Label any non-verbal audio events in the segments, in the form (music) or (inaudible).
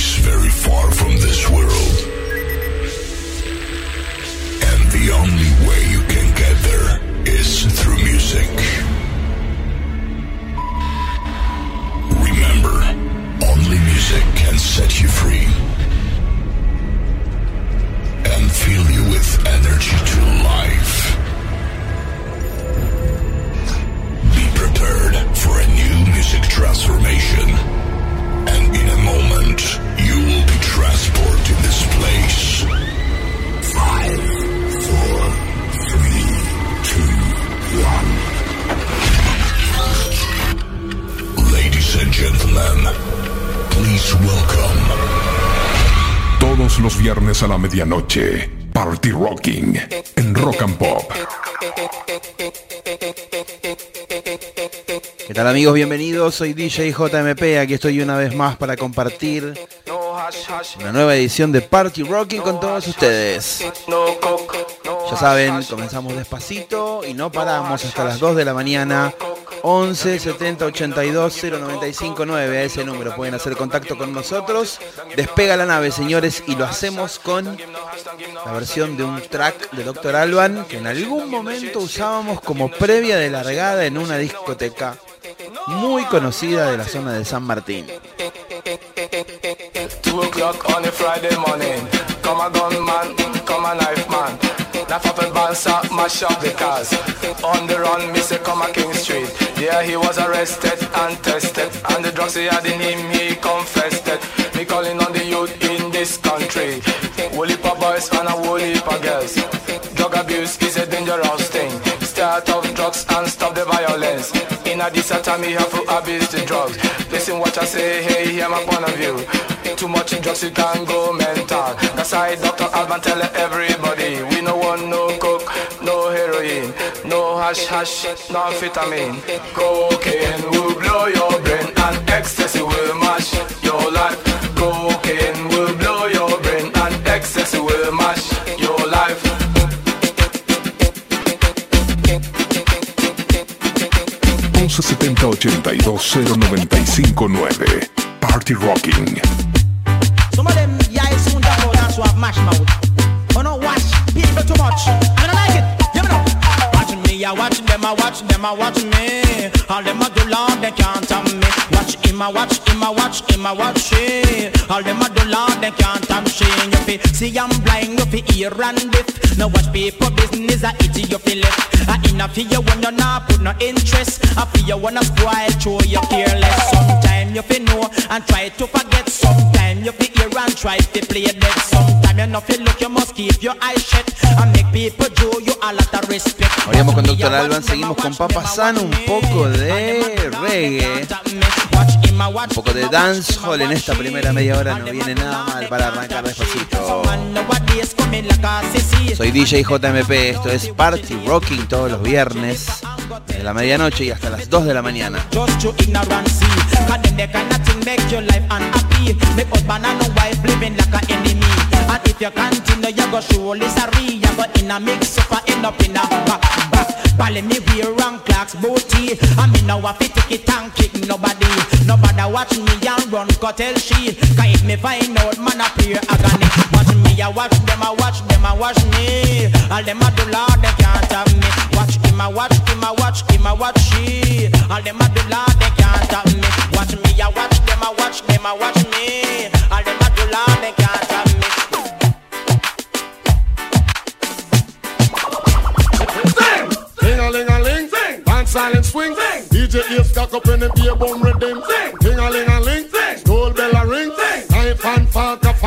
place very far from this world. And the only way you can get there is through music. Remember, only music can set you free. a la medianoche, Party Rocking en Rock and Pop. ¿Qué tal amigos? Bienvenidos, soy DJ JMP, aquí estoy una vez más para compartir una nueva edición de Party Rocking con todos ustedes. Ya saben, comenzamos despacito y no paramos hasta las 2 de la mañana 11 70 82 095 9. A ese número pueden hacer contacto con nosotros. Despega la nave, señores, y lo hacemos con la versión de un track de Dr. Alban que en algún momento usábamos como previa de largada en una discoteca muy conocida de la zona de San Martín. Laugh up and bounce up, mash up the cars. On the run, me say come a King Street. Yeah, he was arrested and tested. And the drugs he had in him, he confessed it. Me calling on the youth in this country. Woolly pop boys and a woolly pop girls. Drug abuse is a dangerous thing. Start off drugs and stop the violence. In a this time, me have to abuse the drugs. Listen what I say, hey, hear my point of view. Too much in drugs, you can go mental. That's why Dr. Alban tell everybody. We heroin, no hash hash, no amphetamine. Cocaine will blow your brain and ecstasy will mash your life. Cocaine will blow your brain and ecstasy will mash your life. Once Party Rocking Some of them, yeah, soon that mash mouth. watch people too much me. I watch them, I watch them, I watch me. All them a do long, they can't tell me. Watch him, a watch him, a watch him, a watch she. All them a do long, they can't have me. You fi see I'm blind, you fi hear and deaf. Now watch people business, I eat you fi left. I in a fi you when you not put no interest. I fi you wanna spoil, throw you careless. Sometime you fi know and try to forget. Sometime you fi hear and try to play dead. Sometime you no fi look, you must keep your eyes shut and make people show you a lot of respect. Oh, Doctor Alban seguimos con Papa San, un poco de reggae, un poco de dancehall en esta primera media hora, no viene nada mal para arrancar despacito. Soy DJ JMP, esto es Party Rocking todos los viernes, de la medianoche y hasta las 2 de la mañana. And if you continue, you go surely sorry. You go in a mix up and end up in a back back. Pally me wear wrong clocks, booty. I mean now a fit kick it and kick nobody. Nobody watch me and run, go tell she. Cause if me find out, man, I pure agony. Watch me, I watch them, I watch them, I watch me. All them a do, Lord, they can't have me. Watch him, I watch him, I watch him, I watch she. All them a do, Lord, they can't have me. Watch me, I watch them, I watch them, I watch me. All them a do, Lord, they can't have me. silent swing. Sing. DJ ears cock up in the beer bone rhythm. Sing. Ding a ling a ling. Sing. Gold bell a ring. Sing. Knife and fork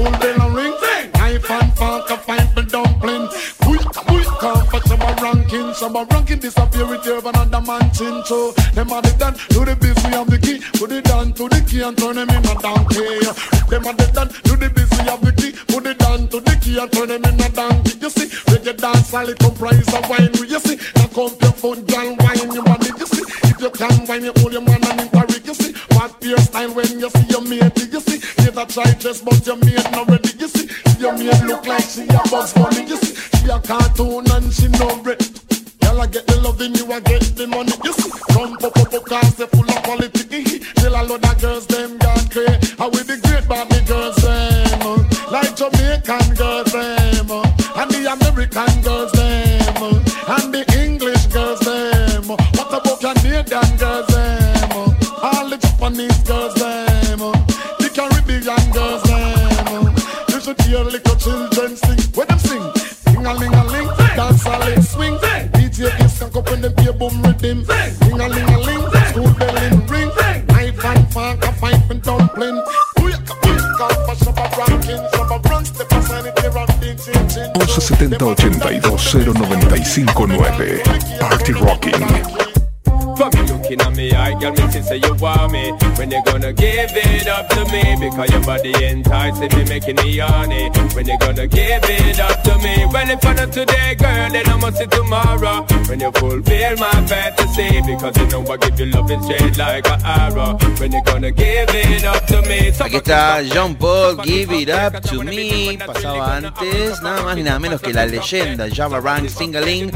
full bell of ring. Knife and fork a fight the dumpling. Comfortable ranking, some ranking disappear with your another man chin So them are the done to the biz, we have the key Put it down to the key and turn them in a donkey Them are the done to the biz, we have the key Put it down to the key and turn them in a donkey You see, reggae dance, all it comprise of wine You see, now come your phone, John, wine You want it? You see, if you can wine, you hold your man and interrogate You see, bad peer style when you see your mate You see, you try dress but your mate not ready You see, your mate look like she a buzz bunny You see be a cartoon and she no bread. Girl, I get the loving, you I get the money. You see, run pop up up cars, they full of politics. Tell a lot of girls them got great. I will be great but the girls them uh, like Jamaica. up when them beer boom rhythm. Ring a ling a ling, school bell in ring. Knife and fork, a pipe and dumpling. Party Rocking looking at me, I got me since say you want me. When you gonna give it up to me? Because your body enticing me, making me horny. When you gonna give it up to me? Well, if I not today, girl, then I must see tomorrow. When you fulfill my fantasy, because you know I give you loving straight like an arrow. When you gonna give it up to me? I Aquí está Sean Paul, Give It Up To Me. Pasaba antes, nada más ni nada menos que la leyenda, Shabba Ranks Ting-A-Ling.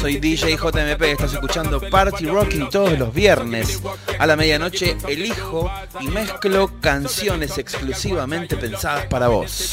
Soy DJ JMP, estás escuchando Party Rocking todos los viernes a la medianoche elijo y mezclo canciones exclusivamente pensadas para vos.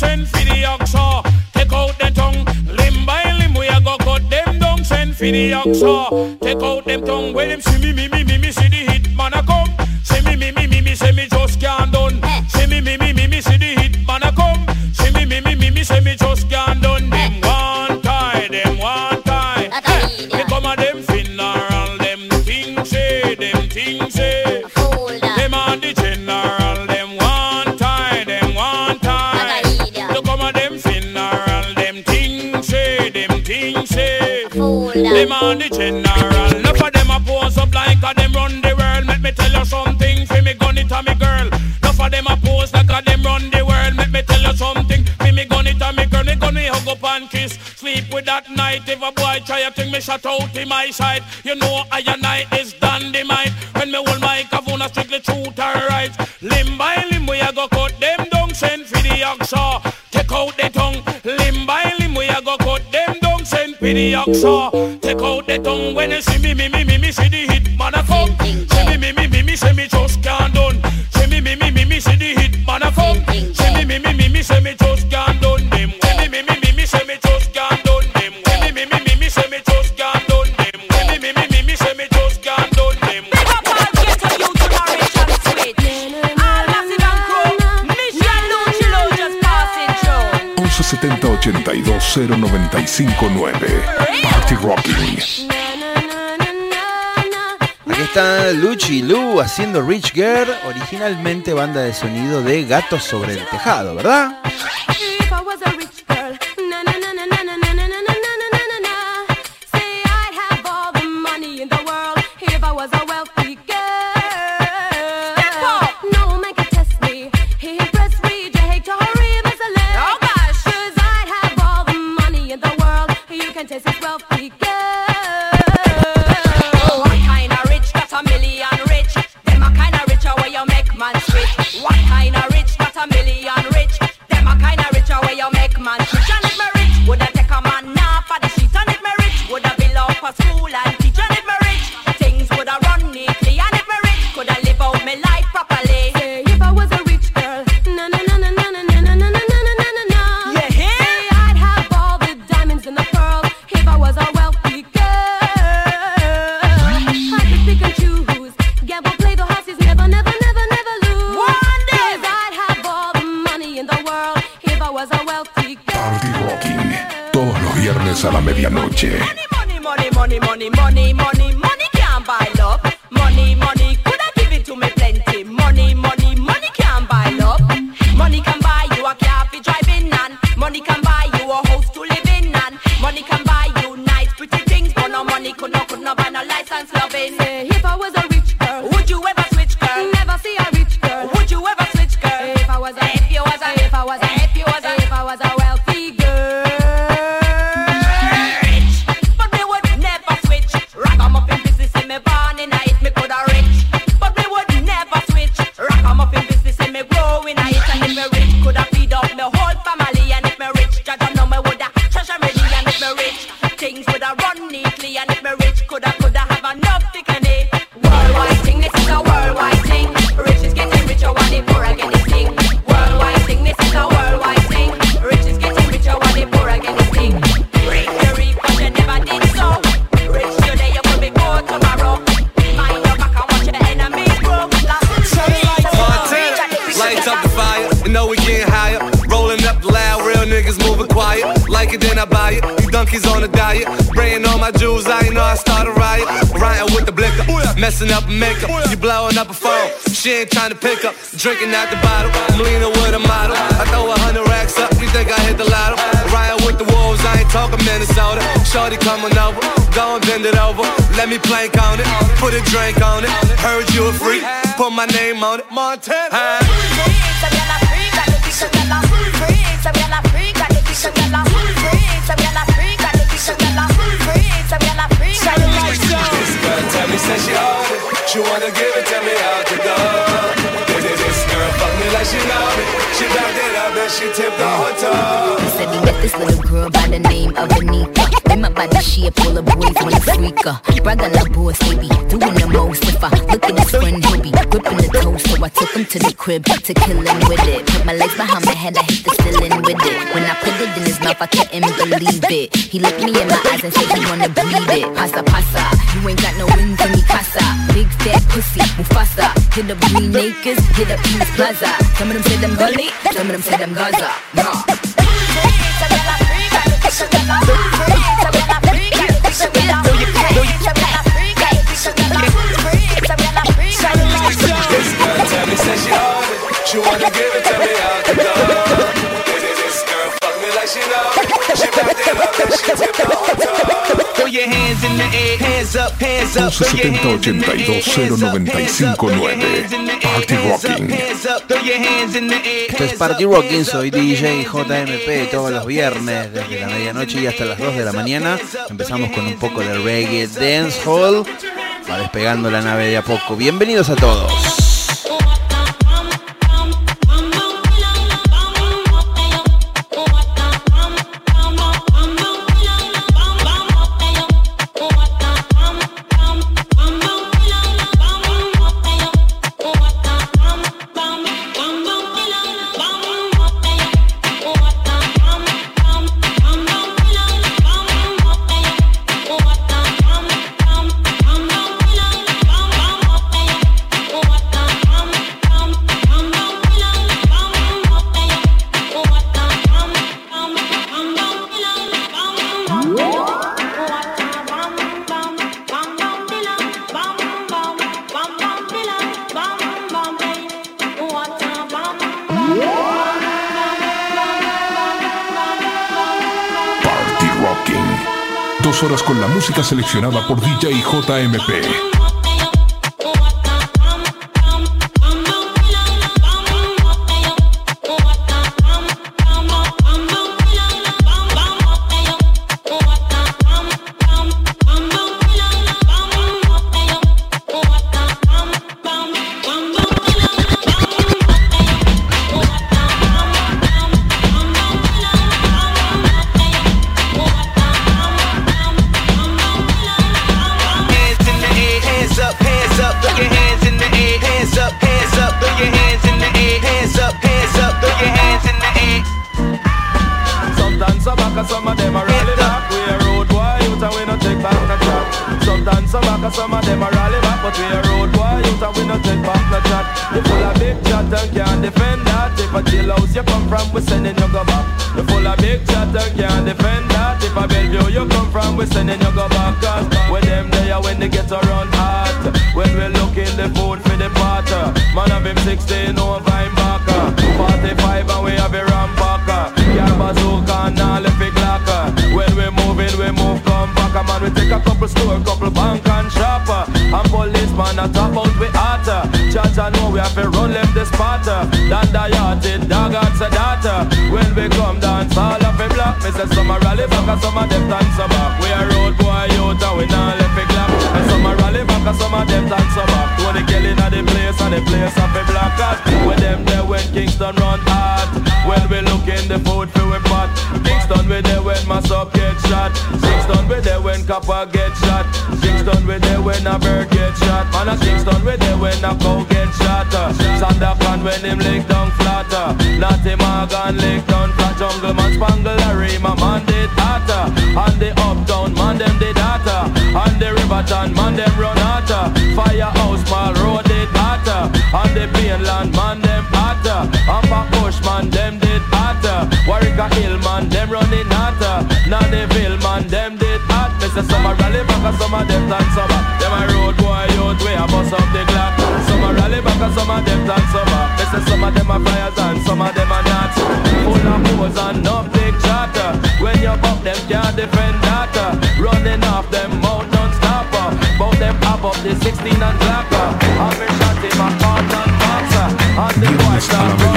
send for the oxa. Take out the tongue, limb by limb we a go cut them down. Send for the oxa. Take out them tongue where them see me, me, me, me, me see the hit man a come. See me, me, me, me, me see me just can't done. See me, me, me, me, me see the hit man a come. See me, me, me, me, me see me just can't done. Them one tie, them one tie. Hey, me come a them. on the general. Enough of them a pose up like a them run the world. Let me tell you something, fi me gun it a me girl. Enough of them a pose like a them run the world. Let me tell you something, fi me gun it a me girl. Me gun me hug up and kiss. Sleep with that night. If a boy try a thing, me shut out in my sight. You know I and I is dynamite. When me hold my kavuna strictly truth and right. Limb by limb we a go cut them down. Send fi the axe. me the action. Take out the tongue when you see me, me, me, me, me, see the hit man a come. See me, me, me, me, me, see me just can't done. See me, me, me, me, me, see the hit man a come. See me, me, me, me, me, see me just can't done. 72-095-9 Party Rocking. Aquí está Luchi Lu haciendo Rich Girl, originalmente banda de sonido de Gatos sobre el Tejado, ¿verdad? brother like boys, baby. Doing the most if I look at his friend, he'll be gripping the toes. So I took him to the crib to kill him with it. Put my legs behind my head, I hit the ceiling with it. When I put it in his mouth, I couldn't believe it. He looked me in my eyes and said he wanna breathe it. Pasa pasa, you ain't got no wings for me, casa. Big fat pussy, Mufasa. Hit up Green Acres, hit up East Plaza. Some of them say them am gully, some of them say them Gaza. Nah. 1170-820959 Party Rocking Esto es pues Party Rocking, soy DJ JMP todos los viernes desde la medianoche y hasta las 2 de la mañana Empezamos con un poco de reggae dancehall Va despegando la nave de a poco Bienvenidos a todos seleccionada por DJ JMP. and summer. Them a road boy youth a bust up the clock. Some a rally back and some a and summer. They say some of them a flyers and some of them a not. Full of pose and no big When you pop them can't defend that. Running off them mouth non Both them up up the 16 and i shot in my heart and boxer. And the boy start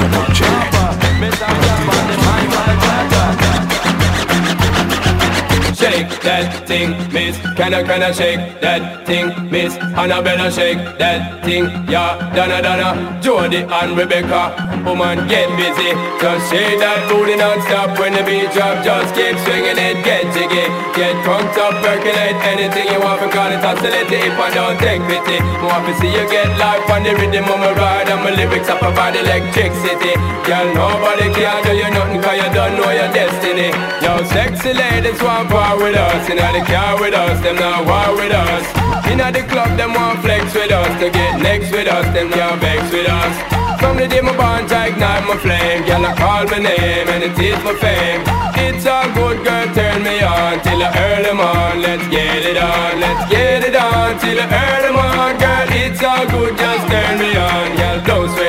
thing, miss. Can I, can I shake that thing, miss? Hannah better shake that thing, yeah. Donna, Donna, Jody and Rebecca. Woman, get busy. Just shake that booty non-stop when the beat drop. Just keep swinging it, get jiggy. Get crunked up, percolate anything you want. Because it's hostility if I don't take pity. I want to see you get life on the rhythm of my ride. And my lyrics up about electricity. Girl, nobody can do you nothing because you don't know your destiny. Yo, sexy ladies want part with us. You know they care with us, them not war with us. You know the club, them want flex with us. To get next with us, them can't vex with us. From the day my bonds I ignite my flame Girl, I call my name and it is my fame It's a good, girl, turn me on Till I early morning. let's get it on Let's get it on, till I early morning, on Girl, it's all good, just turn me on Girl, don't sweat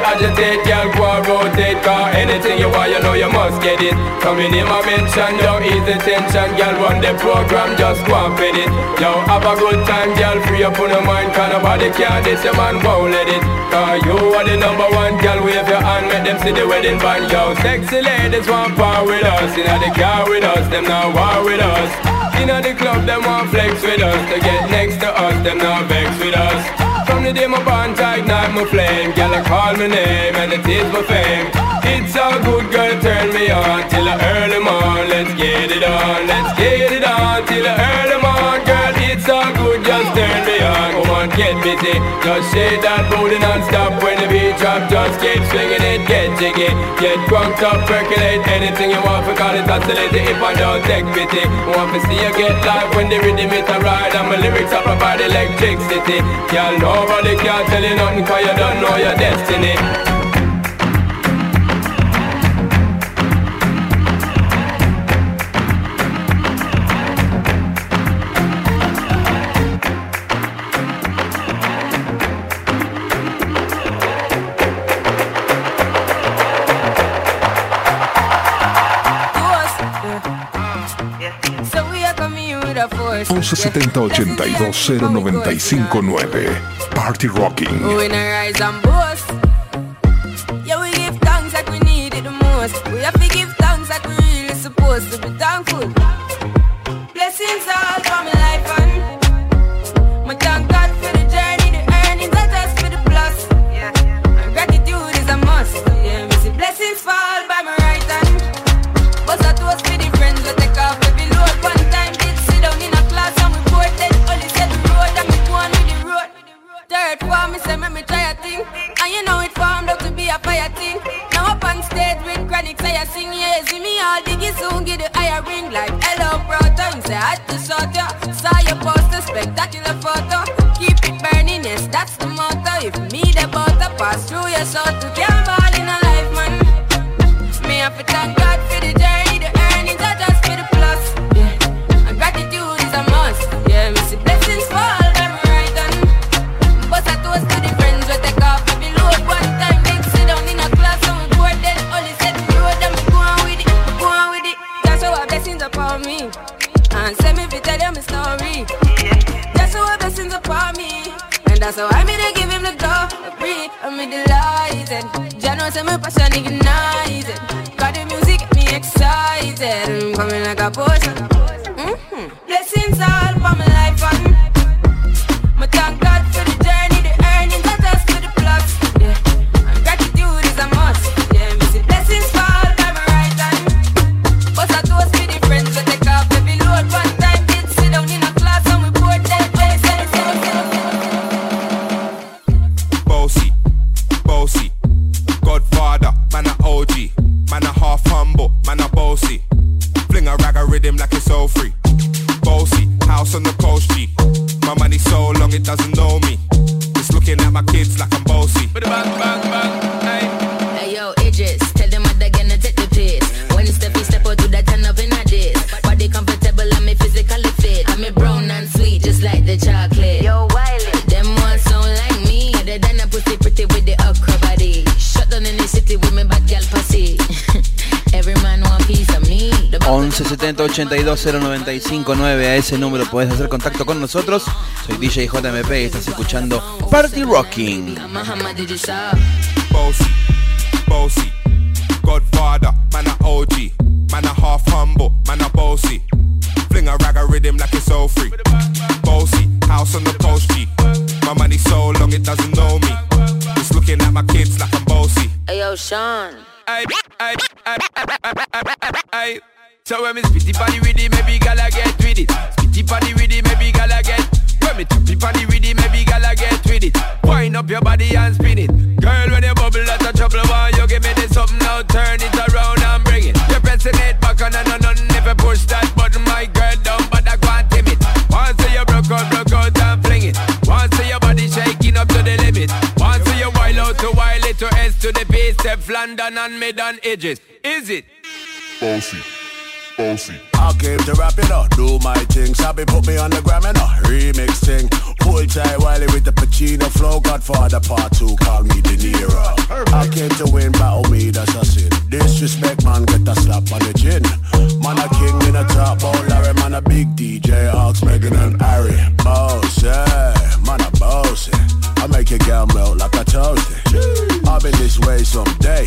agitate, agitate, girl, go and rotate Cause anything you want, you know you must get it Coming in my mention, don't ease the tension Girl, run the program, just go and fit it Yo, have a good time, girl, free up on your mind Cause nobody can this your man won't let it Cause you are the number one, girl, wave your hand Make them see the wedding band, yo Sexy ladies want power with us Inna the car with us, them now war with us Inna the club, them want flex with us To get next to us, them now vex with us from the day my bond I ignite my flame Girl, I call my name and it is my fame It's all good, girl, turn me on Till the early morn, let's get it on Let's get it on till the early morn Girl, it's all good, just turn me get busy Just shake that booty non-stop when the beat drop Just keep swinging it, get jiggy Get drunk up, percolate anything you want for Because it. oscillating if I don't take pity Want to see you get live when the rhythm is a ride And my lyrics are provide electricity Y'all nobody can tell you nothing Cause you don't know your destiny 11 70 82 0 95 9. Party Rocking. relaxing, yeah. See me all diggy soon, get the higher ring like hello, brother. You say I had to shot ya. Saw your poster, spectacular photo. Keep it burning, yes, that's the motto. If me the butter pass through your soul to get 820959. A ese número podés hacer contacto con nosotros. Soy DJ JMP y estás escuchando Party Rocking. Bossy, bossy, Godfather, man a OG, man a half humble, man a bossy. Fling a rag a rhythm like it's all free. Bossy, house on the post G. My money so long it doesn't know me. It's looking at my kids like I'm bossy. Ayo, Sean. Jordan and Medan edges. Is it? Bossy. Bossy. I came to rap, it up, do my thing. Sabi put me on the gram, and a remix thing. Full tie Wiley with the Pacino flow. Godfather part two, call me De Niro. I came to win, battle me, that's a sin. Disrespect, man, get a slap on the chin. Man, a king in a top, oh Larry, man, a big DJ, Ox, Megan and Harry. Boss, man, a boss, I make your girl melt like a toasty. I'll be this way someday.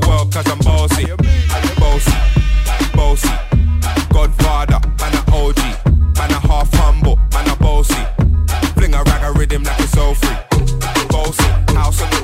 the world cause I'm bossy. Bossy, bossy. Godfather, man a OG. Man a half humble, man a bossy. Fling a rag a rhythm like it's so free. Bossy, house on the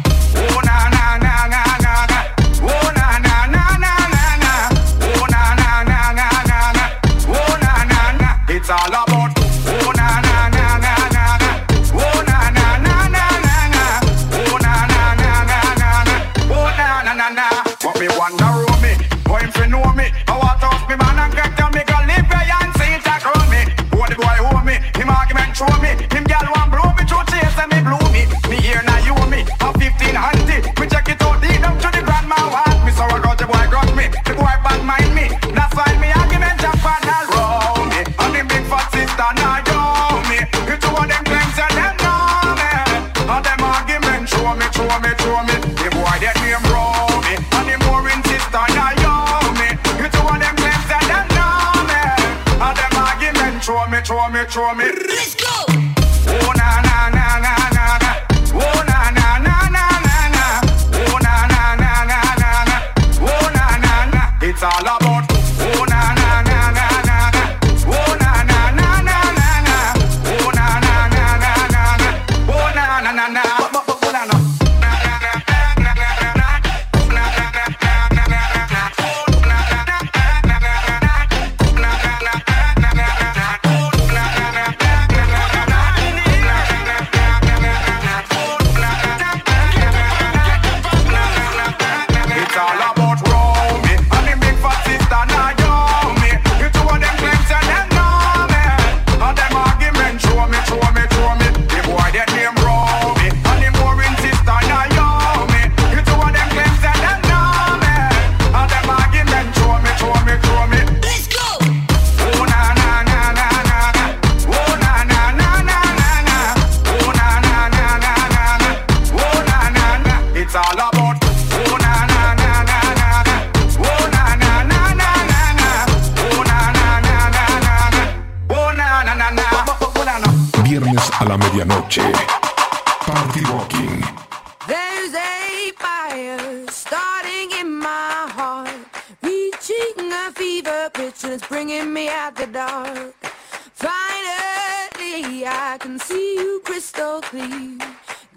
can see you crystal clear.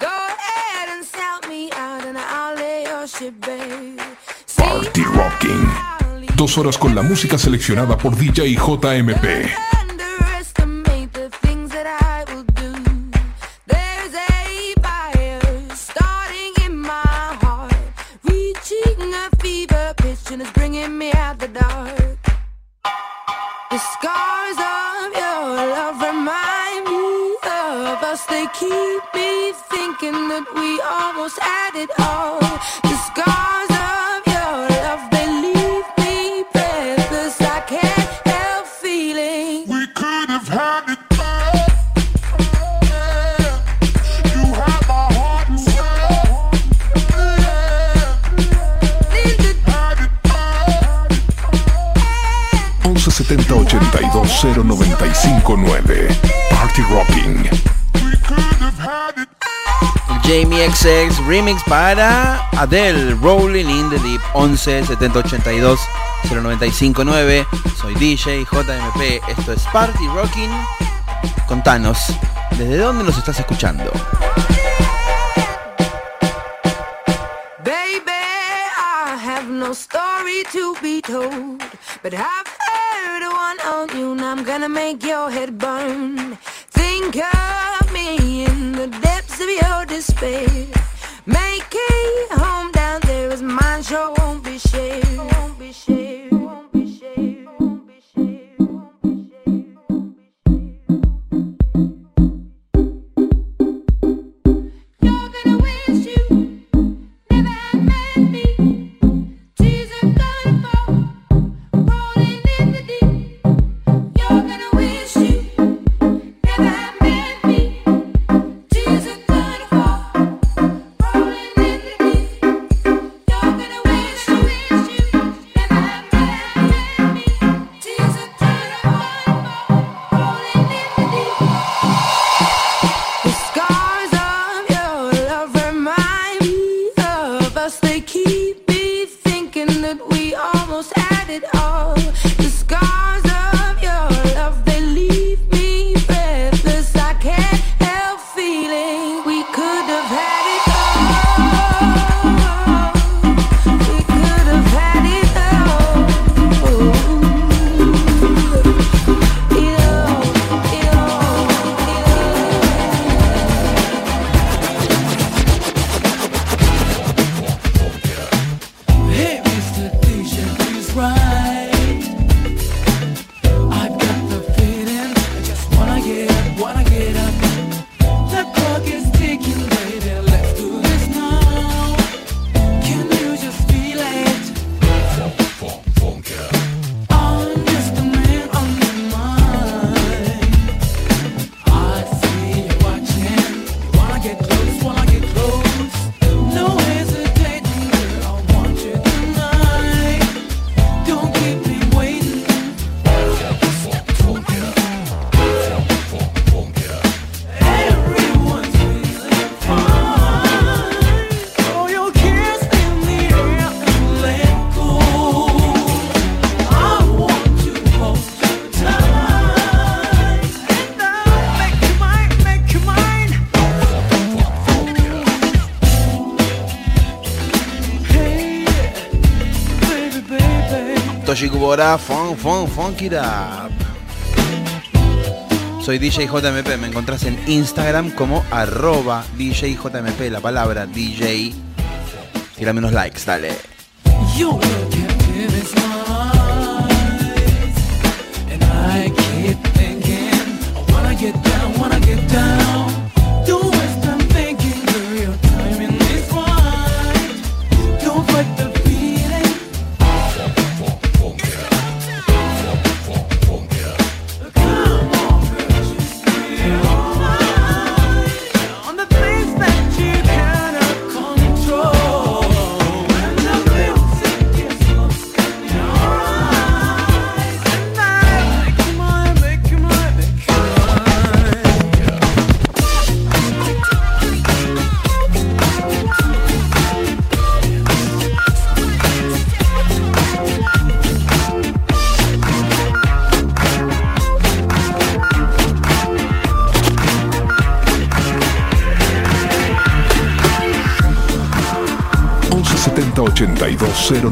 Go ahead and sell me out and I'll lay your ship bay. Party Rocking. Dos horas con la música seleccionada por DJ JMP. remix para Adele, Rolling in the Deep 11 0959. Soy DJ JMP, esto es Party Rocking. Contanos, ¿desde dónde nos estás escuchando? Soy DJ JMP, me encontrás en Instagram como arroba DJ la palabra DJ. Tira menos likes, dale. Yo.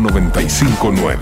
959.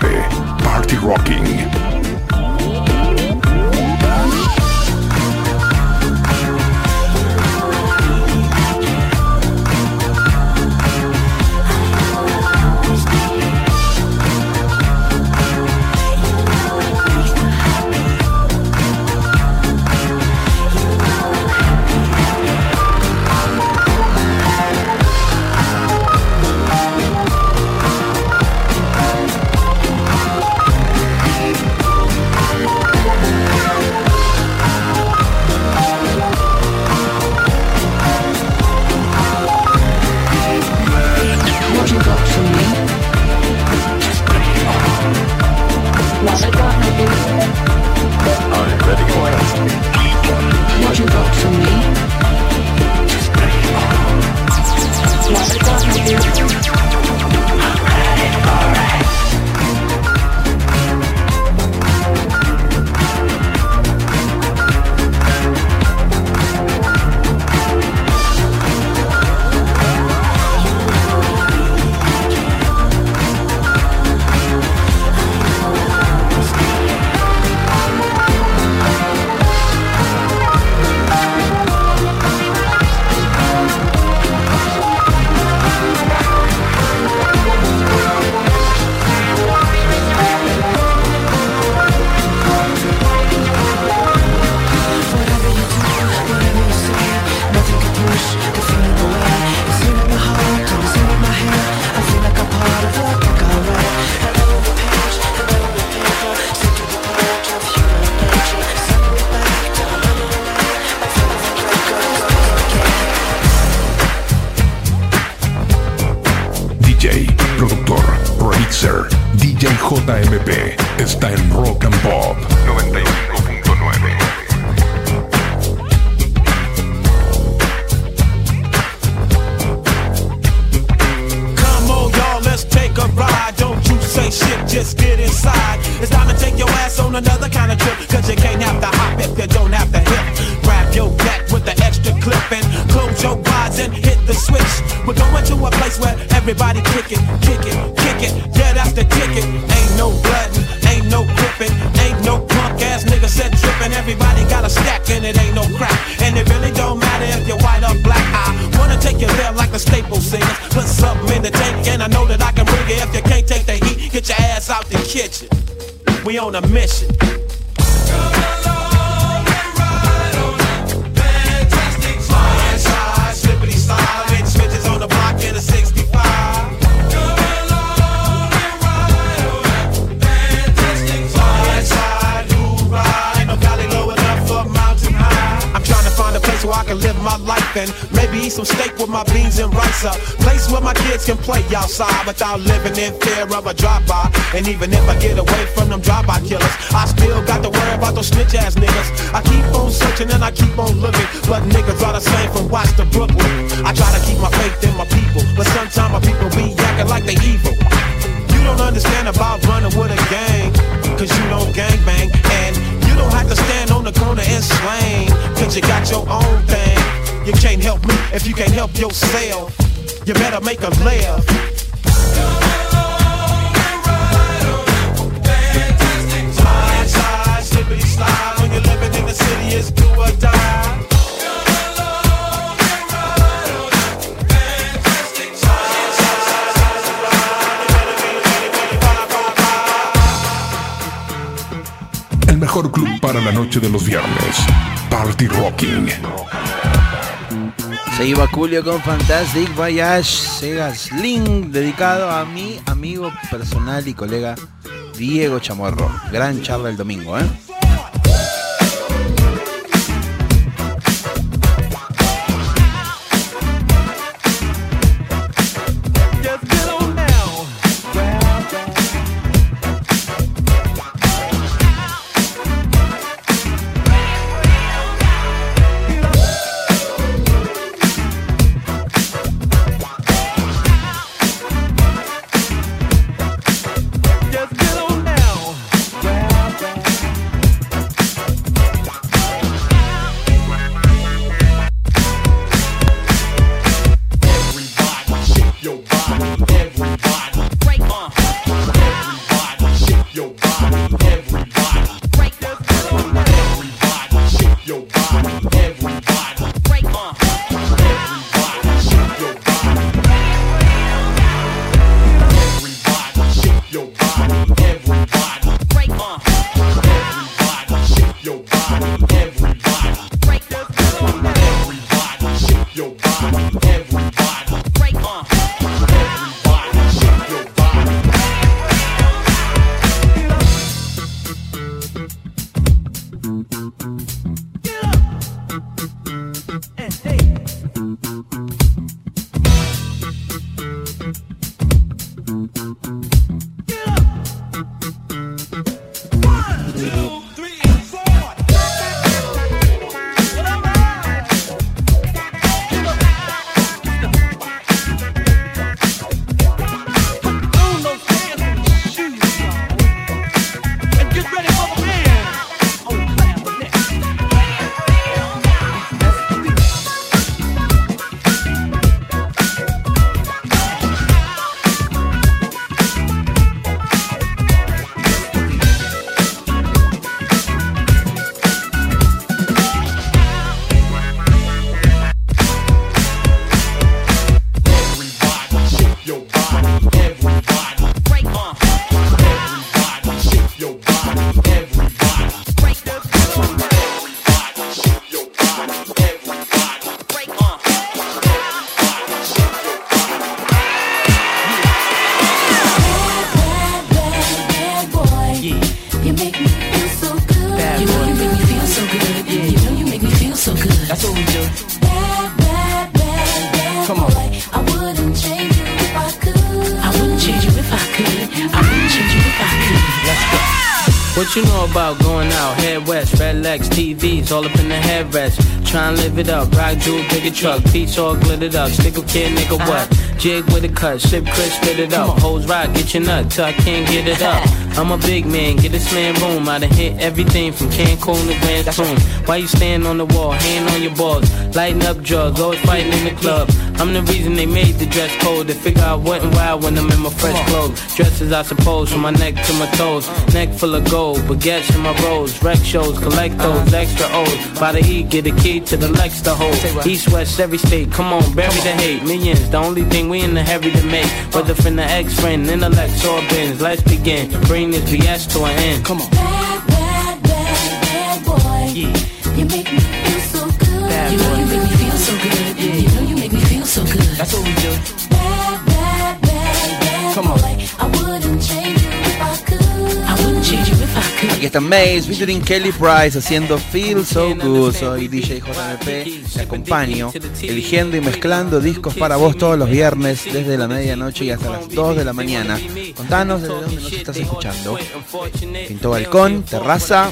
without living in fear of a drive-by. And even if I get away from them drive-by killers, I still got to worry about those snitch-ass niggas. I keep on searching and I keep on looking, but niggas are the same from Watts to Brooklyn. I try to keep my faith in my people, but sometimes my people be acting like they evil. You don't understand about running with a gang, cause you don't gang bang, and you don't have to stand on the corner and slang, cause you got your own thing. You can't help me if you can't help yourself. You better make a leg. de los viernes. Party Rocking. Se iba Julio con Fantastic Voyage Segas Link, dedicado a mi amigo personal y colega Diego Chamorro. Gran charla el domingo, ¿eh? it up. Rock jewel, bigger truck. Beats all glittered up. Stickle kid, nigga, what? Uh-huh. Jig with a cut, sip crisp, spit it up. Hoes rock, get your nut till I can't get it up. (laughs) I'm a big man, get this man room. I done hit everything from Cancun to Grand Why you stand on the wall, hand on your balls? Lighting up drugs, always fighting in the club. I'm the reason they made the dress code. They figure I went wild when I'm in my fresh clothes. Dresses, I suppose, from my neck to my toes. Neck full of gold, baguettes in my rolls. Rec shows, collect those uh-huh. extra O's. By the E, get a key to the Lex to hold. East, West, every state, come on, bury the hate. Millions, the only thing we in the heavy to make. Whether from the ex friend, intellects or bins. Let's begin, bring this BS to an end. Come on. Amaze, featuring Kelly Price haciendo Feel So Good. Soy DJ JMP, te acompaño eligiendo y mezclando discos para vos todos los viernes desde la medianoche y hasta las 2 de la mañana. Contanos desde dónde nos estás escuchando. Pinto Balcón, Terraza,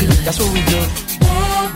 we That's what we do. Bad,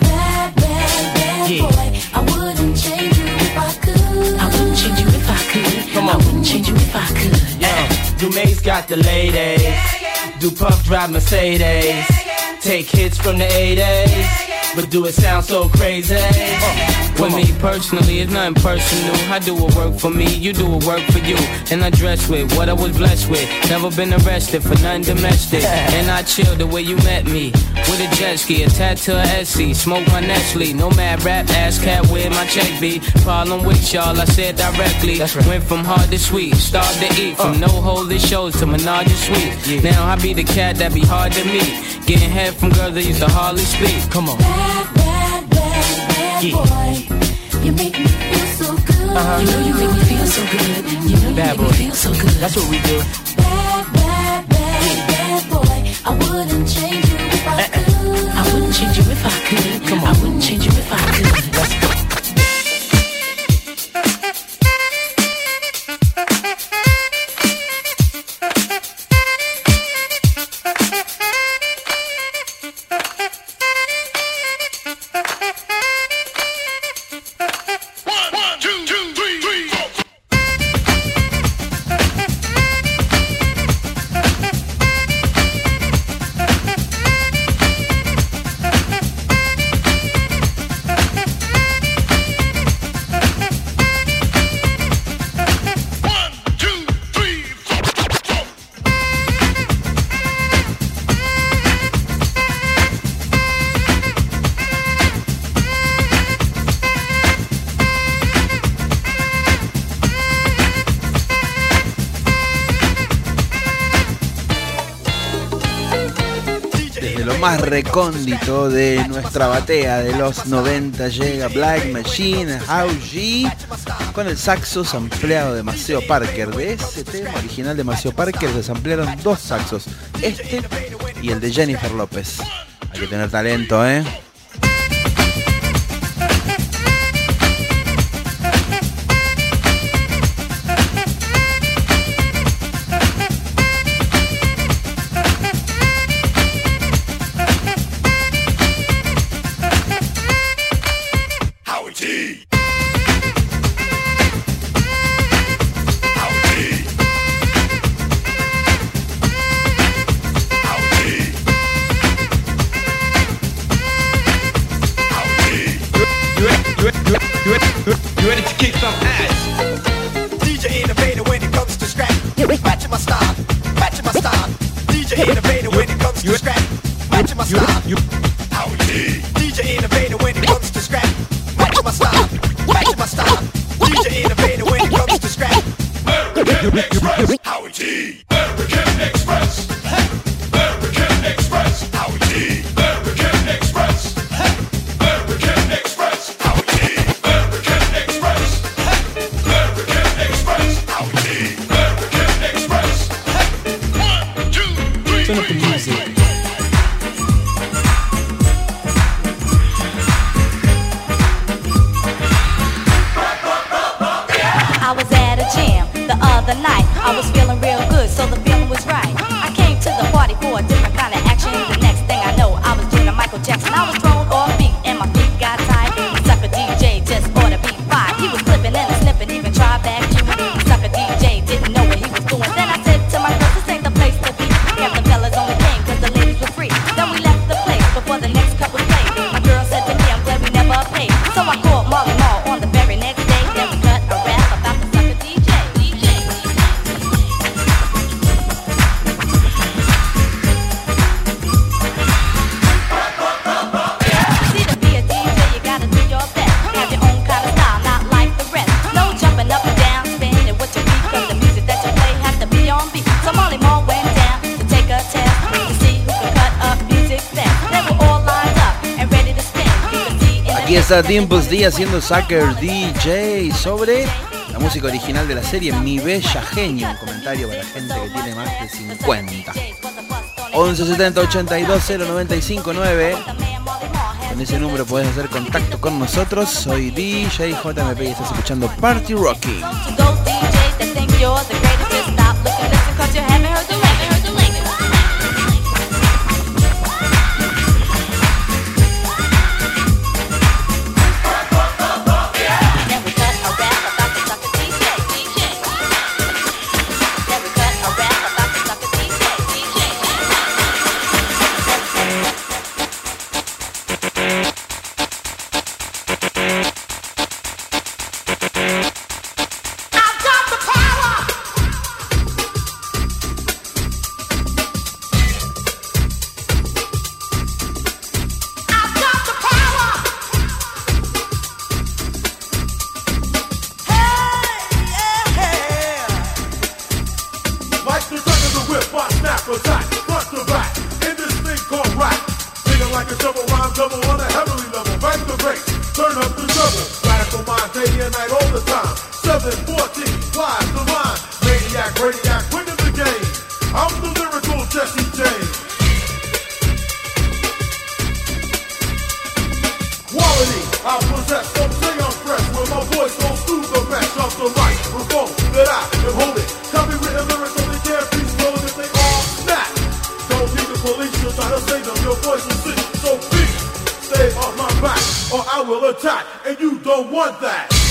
bad, bad, bad yeah. boy. I wouldn't change you if I could. I wouldn't change you if I could. Come on. I wouldn't change you if I could. Yeah. Do Mase got the ladies. Yeah, yeah. Do Puff drive Mercedes. Yeah, yeah. Take hits from the 80s. Yeah, yeah but do it sound so crazy? Uh, me personally, it's nothing personal. I do what work for me, you do what work for you. And I dress with what I was blessed with. Never been arrested for nothing domestic. And I chill the way you met me. With a jet ski, a tattoo, SC. Smoke my Nestle. No mad rap, ass cat, where my check be? Problem with y'all, I said directly. Right. Went from hard to sweet, start to eat. From uh. no holy shows to menage sweet. Yeah. Now I be the cat that be hard to meet. Getting head from girls that used to hardly speak. Come on. You know you make me feel so good. You know bad you make boy. me feel so good. That's what we do. Bad, bad, bad, bad boy. I wouldn't change you if I uh-uh. could. I wouldn't change you if I could. Come on. I wouldn't change you if I could. Let's go. recóndito de nuestra batea de los 90 llega Black Machine, How con el saxo sampleado de Maceo Parker. De ese tema original de Maceo Parker se samplearon dos saxos, este y el de Jennifer López. Hay que tener talento, ¿eh? such an innovator when it comes to scrap. Matching my style. Outdated. tiempos Dimples D haciendo Sucker DJ sobre la música original de la serie Mi Bella Genio. Un comentario para la gente que tiene más de 50. 1170 82 9 Con ese número puedes hacer contacto con nosotros. Soy DJ JMP y estás escuchando Party Rocking. don't want that.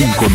5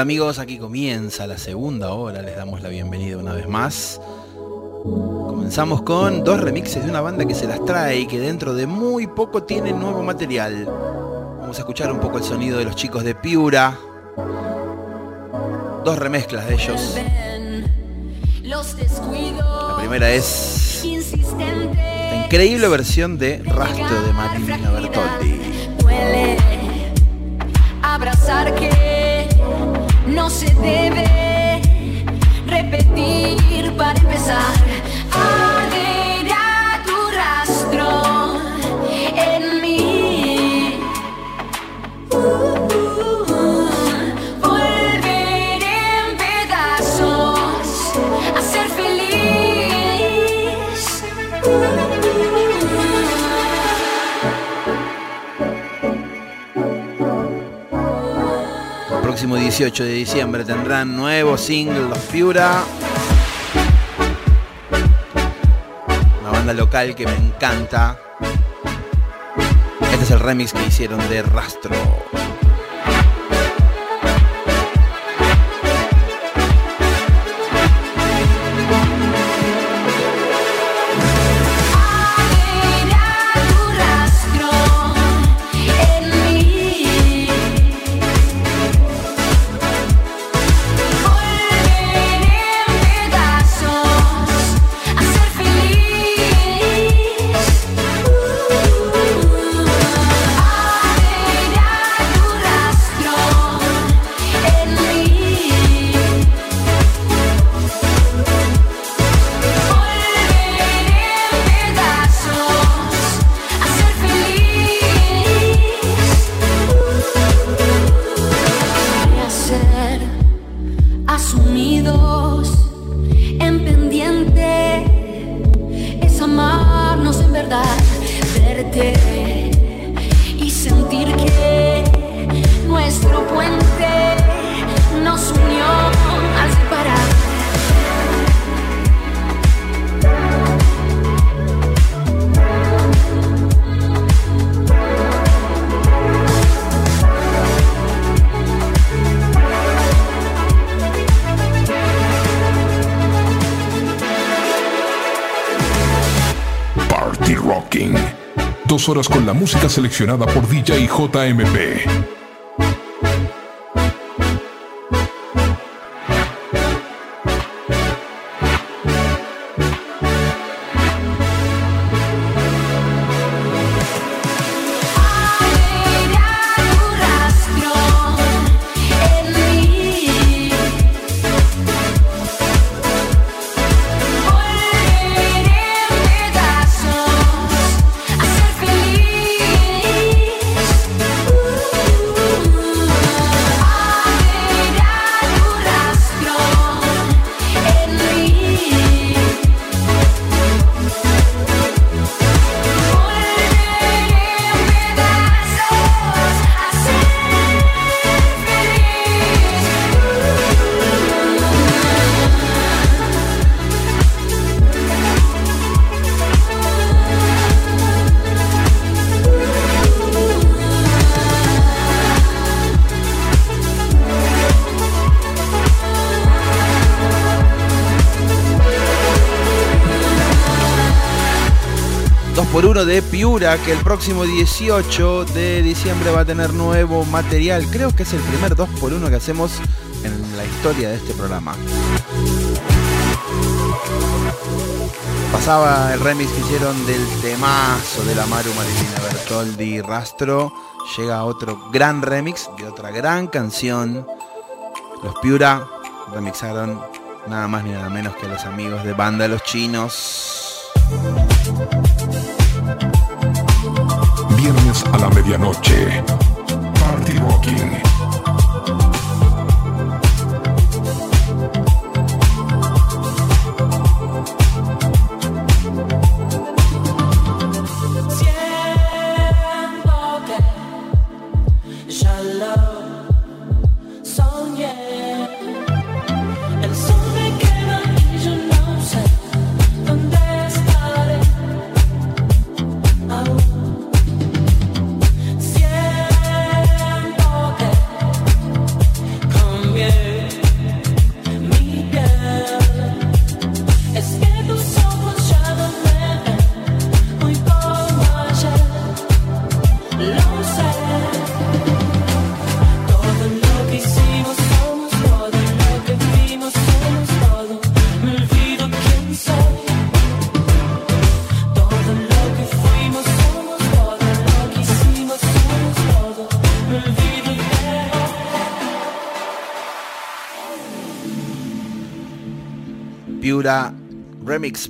amigos? Aquí comienza la segunda hora, les damos la bienvenida una vez más. Comenzamos con dos remixes de una banda que se las trae y que dentro de muy poco tiene nuevo material. Vamos a escuchar un poco el sonido de los chicos de Piura. Dos remezclas de ellos. La primera es la increíble versión de Rastro de Marina Bertoldi. Abrazar que no se debe repetir para empezar. 18 de diciembre tendrán nuevo single Los Fura Una banda local que me encanta. Este es el remix que hicieron de Rastro. horas con la música seleccionada por DJ JMP. Piura, que el próximo 18 de diciembre va a tener nuevo material. Creo que es el primer 2x1 que hacemos en la historia de este programa. Pasaba el remix que hicieron del temazo de la Maru Marilina Bertoldi Rastro. Llega otro gran remix de otra gran canción. Los Piura remixaron nada más ni nada menos que los amigos de Banda de Los Chinos. viernes a la medianoche. Party Rocking.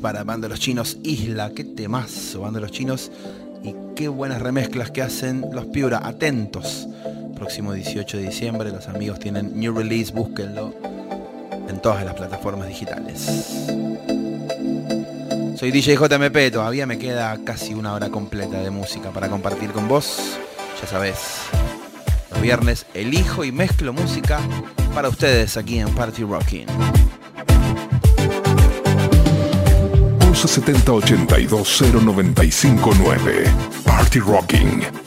para Banda los Chinos Isla. Qué temazo, Banda de los Chinos. Y qué buenas remezclas que hacen los Piura. Atentos. Próximo 18 de diciembre, los amigos tienen new release. Búsquenlo en todas las plataformas digitales. Soy DJ JMP, todavía me queda casi una hora completa de música para compartir con vos. Ya sabés, los viernes elijo y mezclo música para ustedes aquí en Party Rocking. 1170 95 9 Party Rocking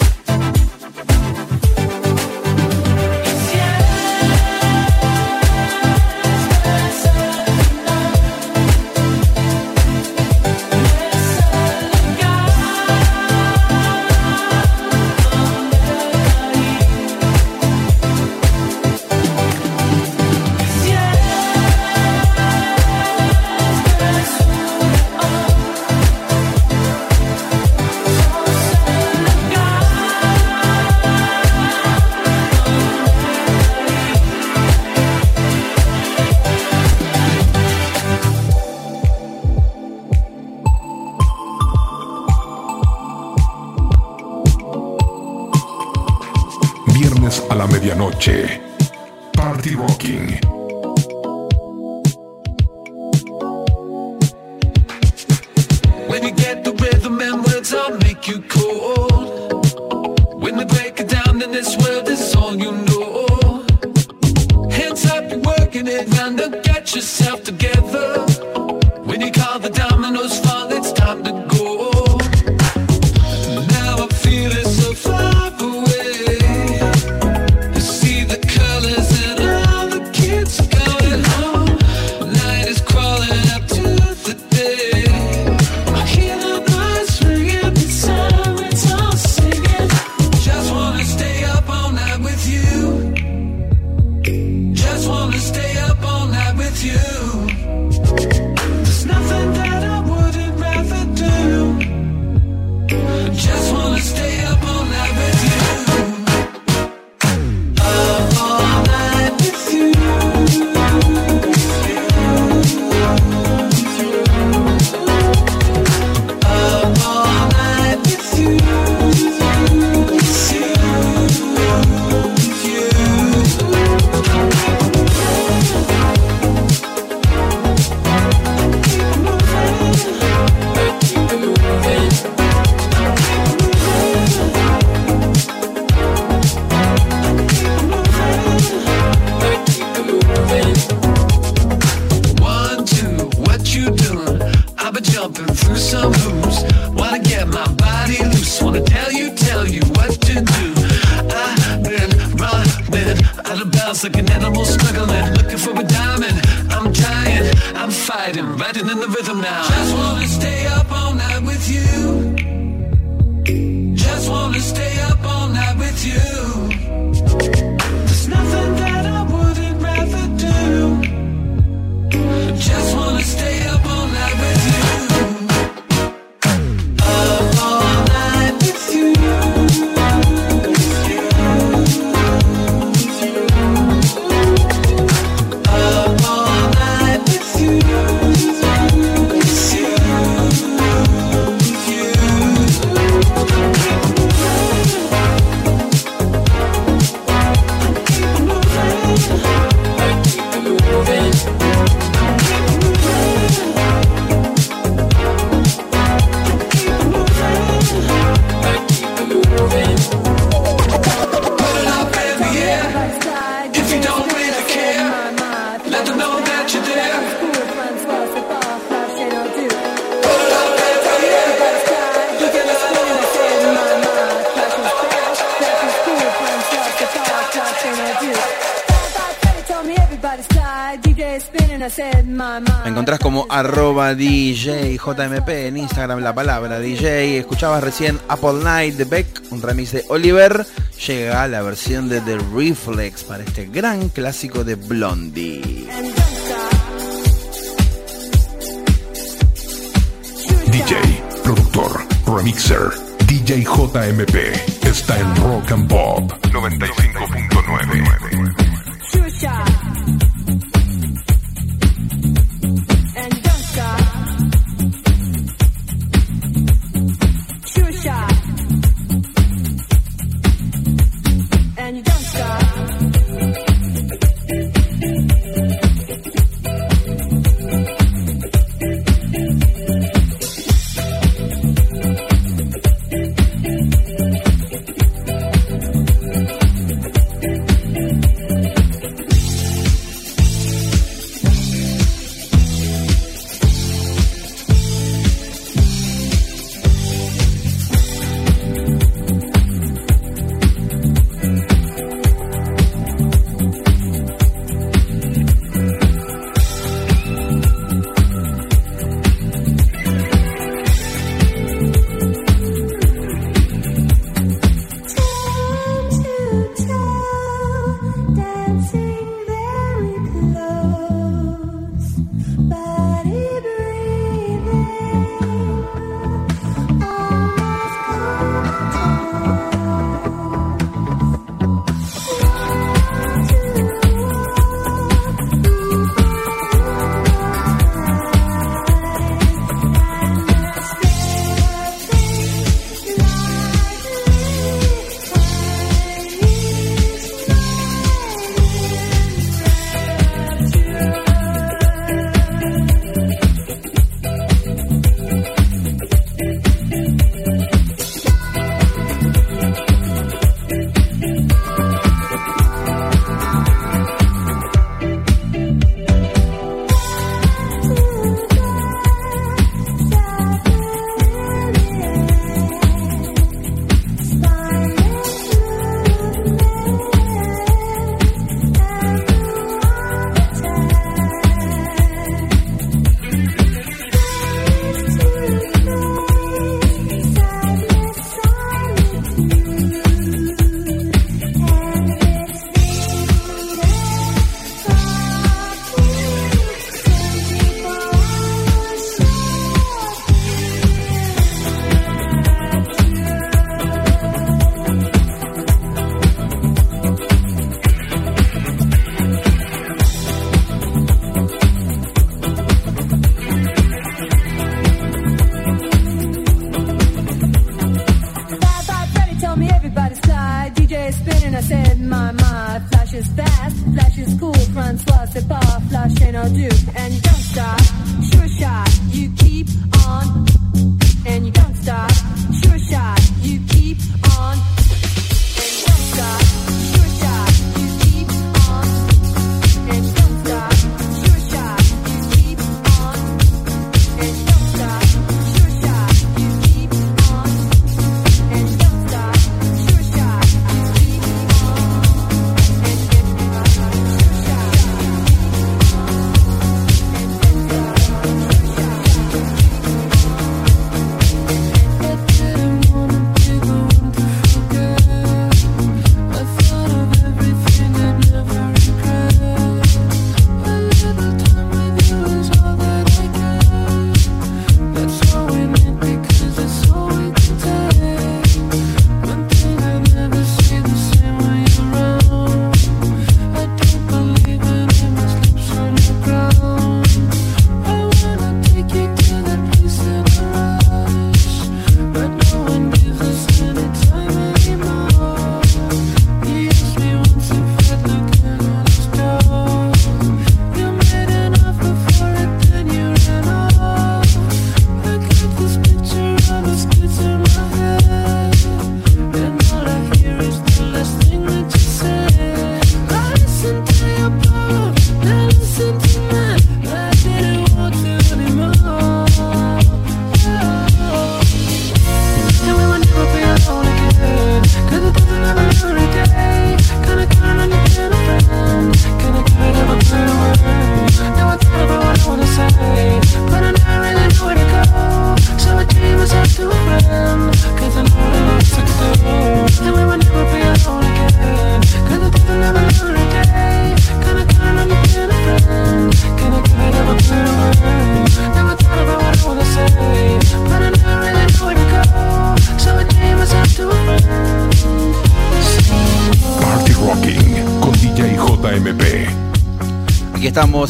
JMP, en Instagram la palabra DJ. Escuchabas recién Apple Night de Beck, un remix de Oliver. Llega la versión de The Reflex para este gran clásico de Blondie. DJ, productor, remixer, DJ JMP, está en Rock and Pop. 95.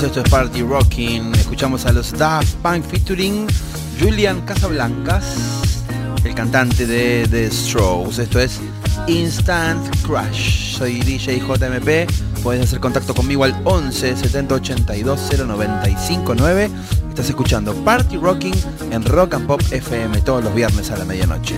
esto es Party Rocking. Escuchamos a los Daft Punk featuring Julian Casablancas, el cantante de The Strokes. Esto es Instant Crush. Soy DJ JMP. Puedes hacer contacto conmigo al 11 70 82 0959. Estás escuchando Party Rocking en Rock and Pop FM todos los viernes a la medianoche.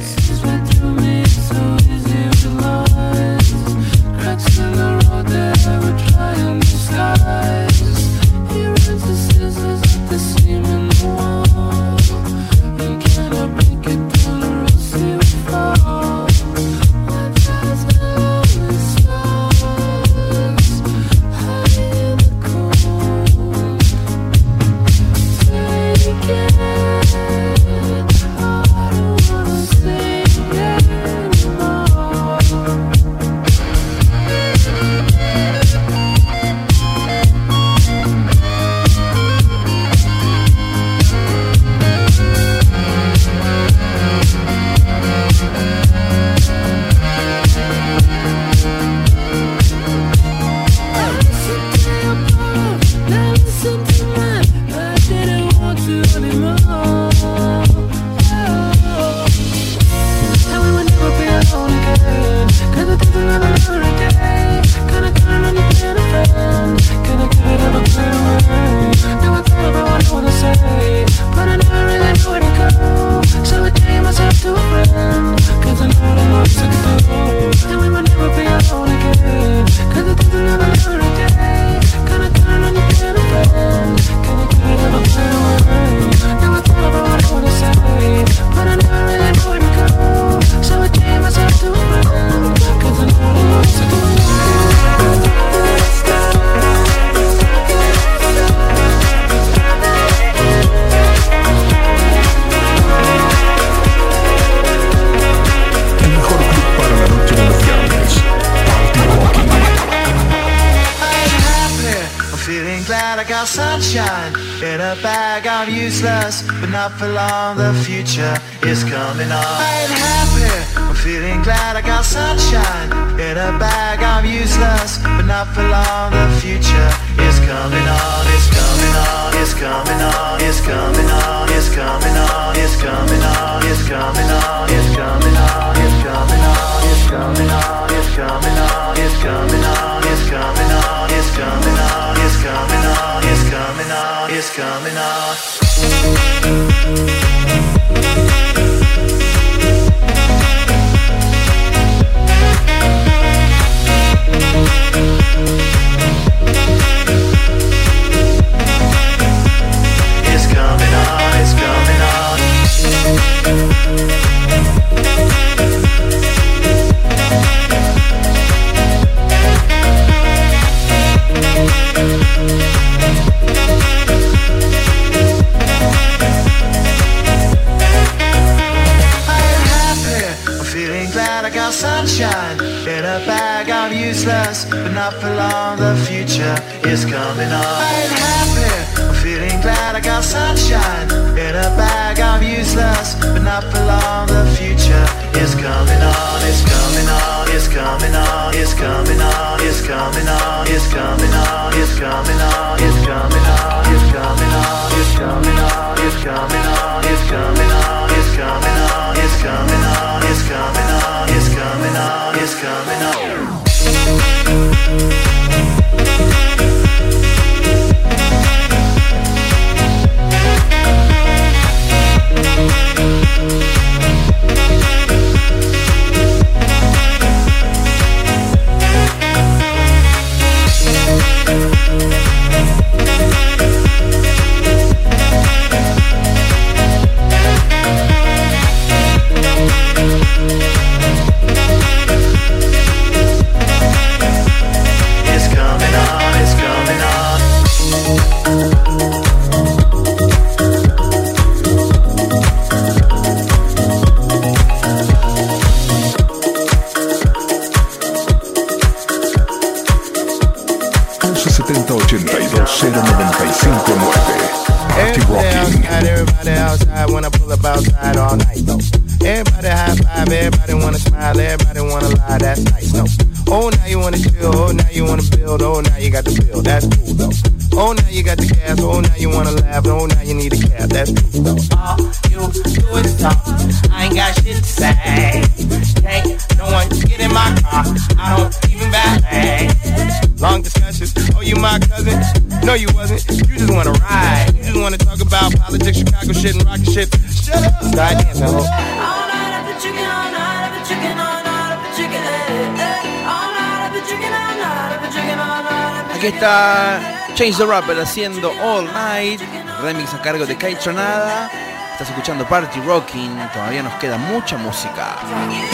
Change the Rapper haciendo All Night, remix a cargo de Kai Nada. Estás escuchando Party Rocking, todavía nos queda mucha música. Party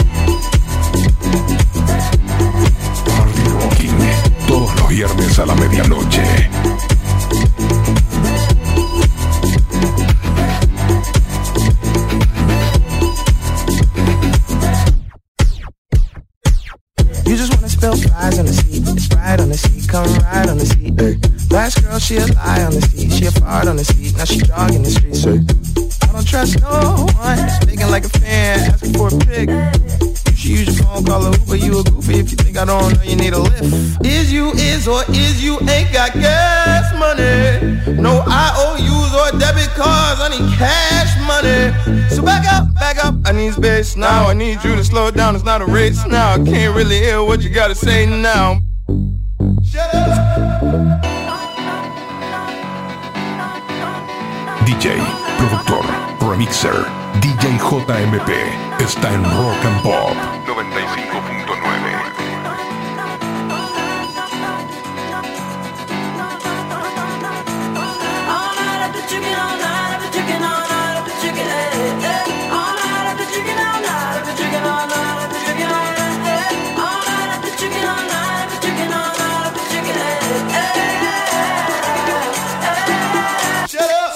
Rocking, todos los viernes a la medianoche. I need you to slow down, it's not a race now I can't really hear what you gotta say now Shut up DJ, productor, remixer, DJ JMP está en Rock and Pop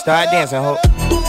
Start dancing, ho.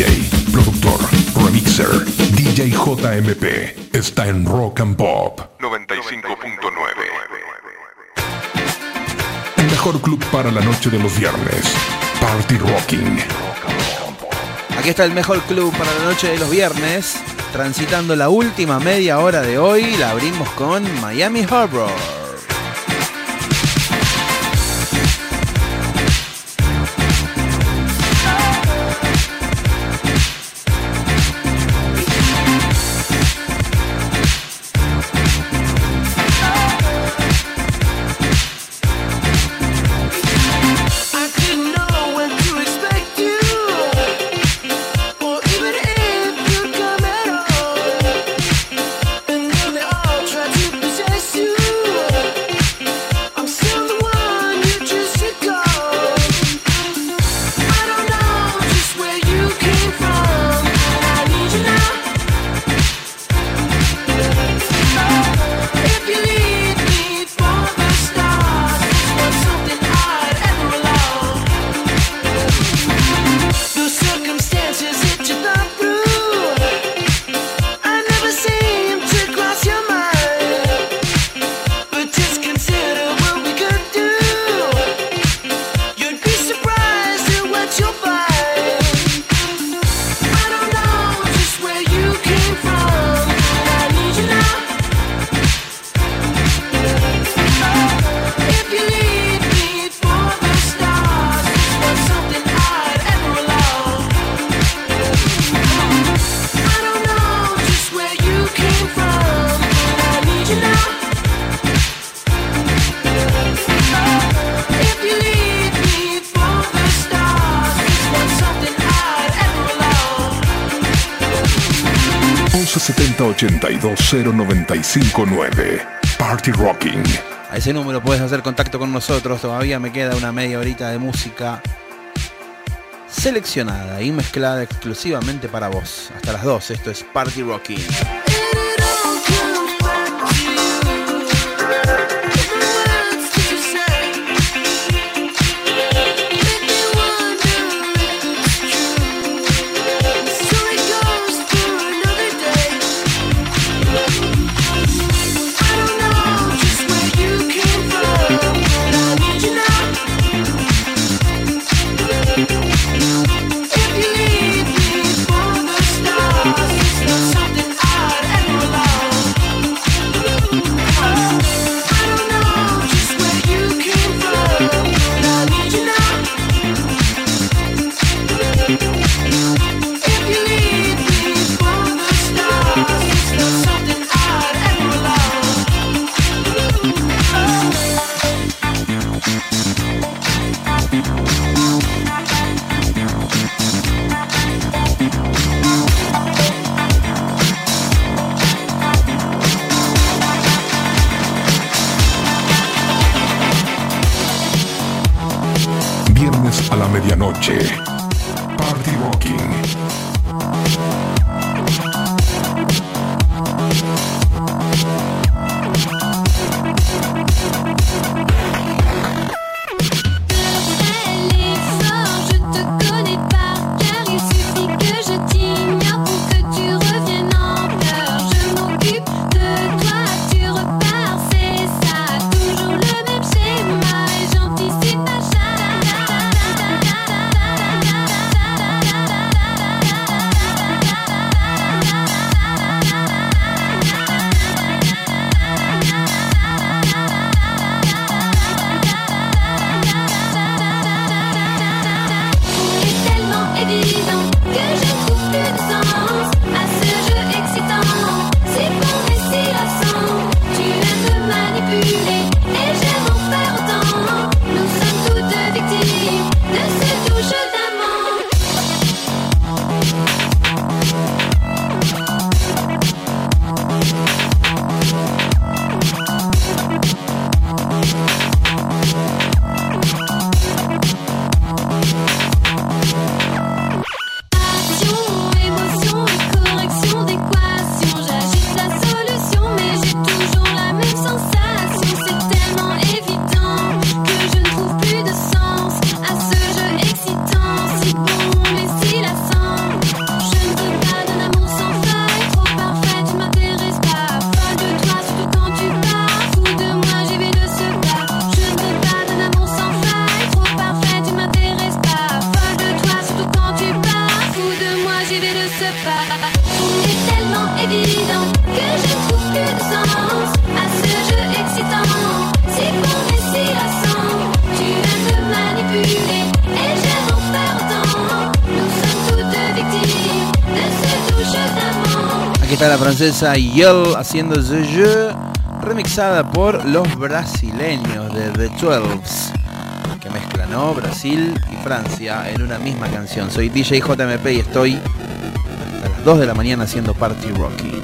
DJ, productor, remixer, DJ JMP, está en Rock and Pop 95.9 El mejor club para la noche de los viernes. Party Rocking. Aquí está el mejor club para la noche de los viernes. Transitando la última media hora de hoy, la abrimos con Miami Harbor. 0959 Party Rocking. A ese número puedes hacer contacto con nosotros. Todavía me queda una media horita de música seleccionada y mezclada exclusivamente para vos. Hasta las 2. Esto es Party Rocking. Norte. esa Yell haciendo The remixada por los brasileños de The Twelves, que mezclan Brasil y Francia en una misma canción. Soy DJ JMP y estoy A las 2 de la mañana haciendo Party Rocky.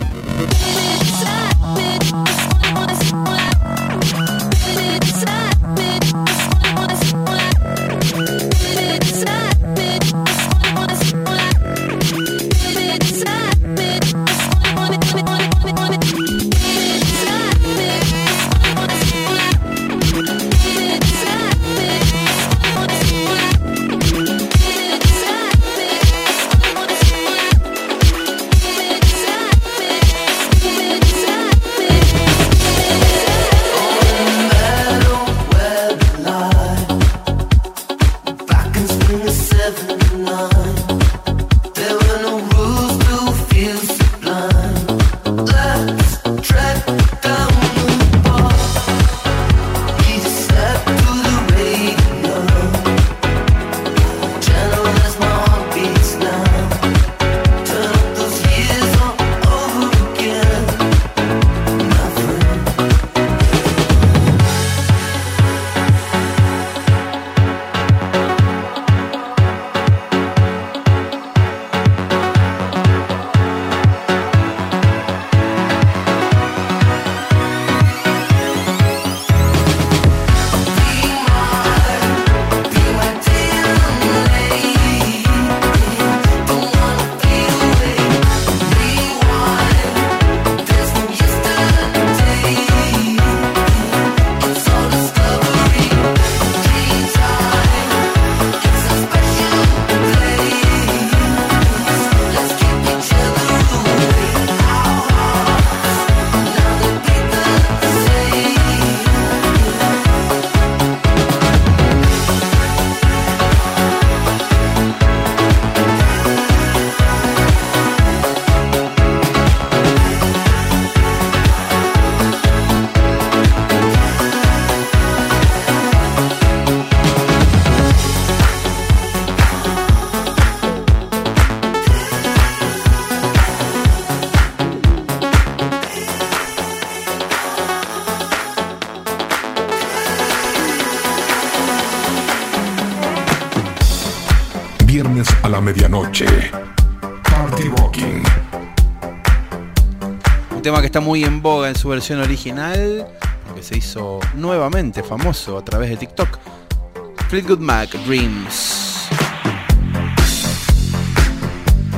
está muy en boga en su versión original, que se hizo nuevamente famoso a través de TikTok. Fleetwood Mac Dreams.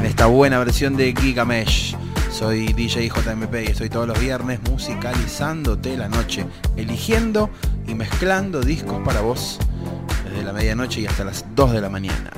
En esta buena versión de Gigamesh. Soy DJ JMP y estoy todos los viernes musicalizándote la noche, eligiendo y mezclando discos para vos desde la medianoche y hasta las 2 de la mañana.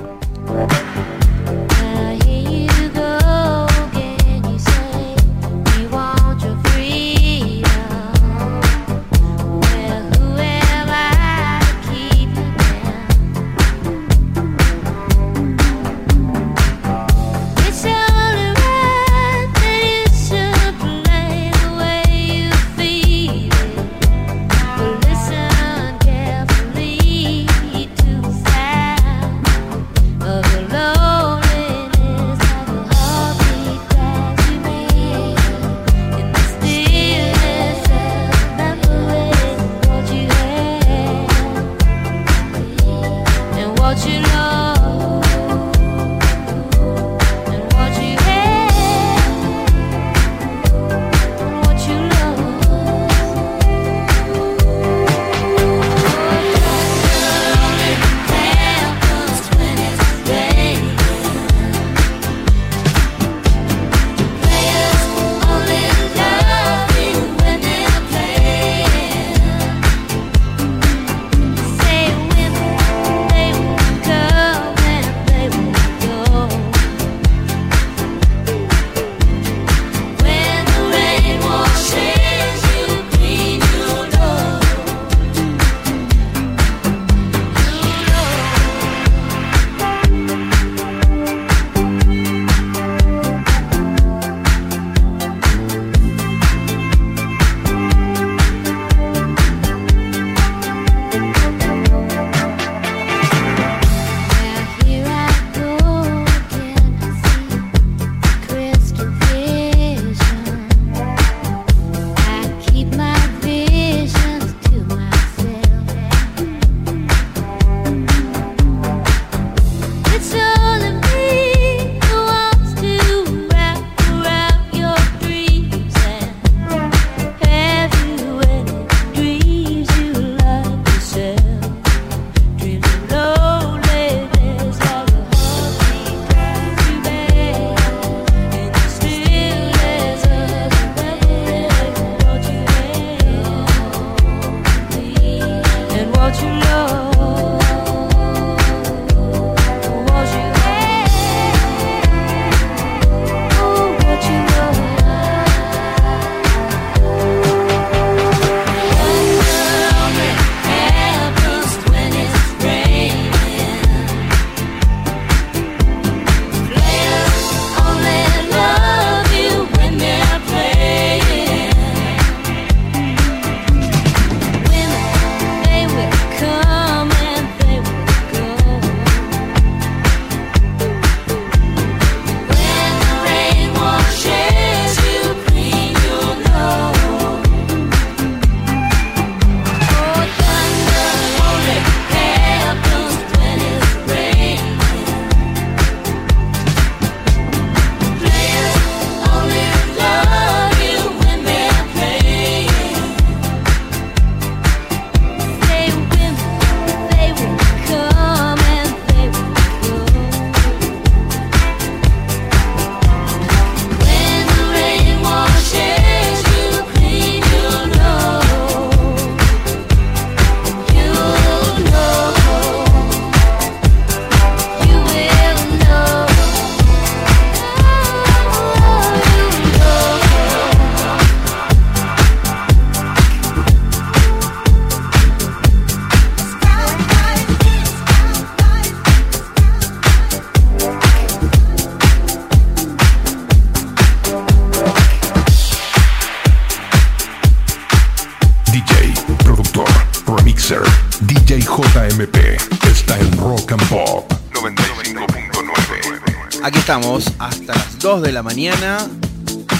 de la mañana